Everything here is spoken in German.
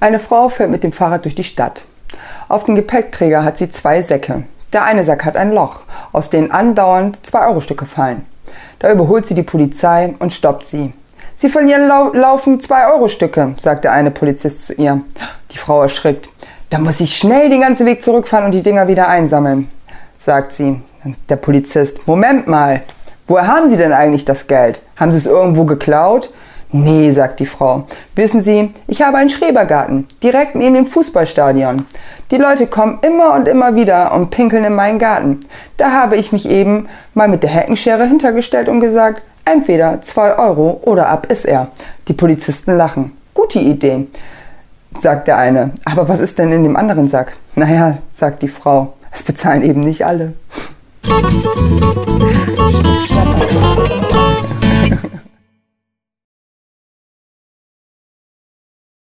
Eine Frau fährt mit dem Fahrrad durch die Stadt. Auf dem Gepäckträger hat sie zwei Säcke. Der eine Sack hat ein Loch, aus dem andauernd 2-Euro-Stücke fallen. Da überholt sie die Polizei und stoppt sie. Sie verlieren lau laufend 2-Euro-Stücke, sagt der eine Polizist zu ihr. Die Frau erschrickt. Da muss ich schnell den ganzen Weg zurückfahren und die Dinger wieder einsammeln, sagt sie. Der Polizist. Moment mal. Woher haben Sie denn eigentlich das Geld? Haben Sie es irgendwo geklaut? Nee, sagt die Frau. Wissen Sie, ich habe einen Schrebergarten, direkt neben dem Fußballstadion. Die Leute kommen immer und immer wieder und pinkeln in meinen Garten. Da habe ich mich eben mal mit der Heckenschere hintergestellt und gesagt, entweder zwei Euro oder ab ist er. Die Polizisten lachen. Gute Idee, sagt der eine. Aber was ist denn in dem anderen Sack? Naja, sagt die Frau, es bezahlen eben nicht alle.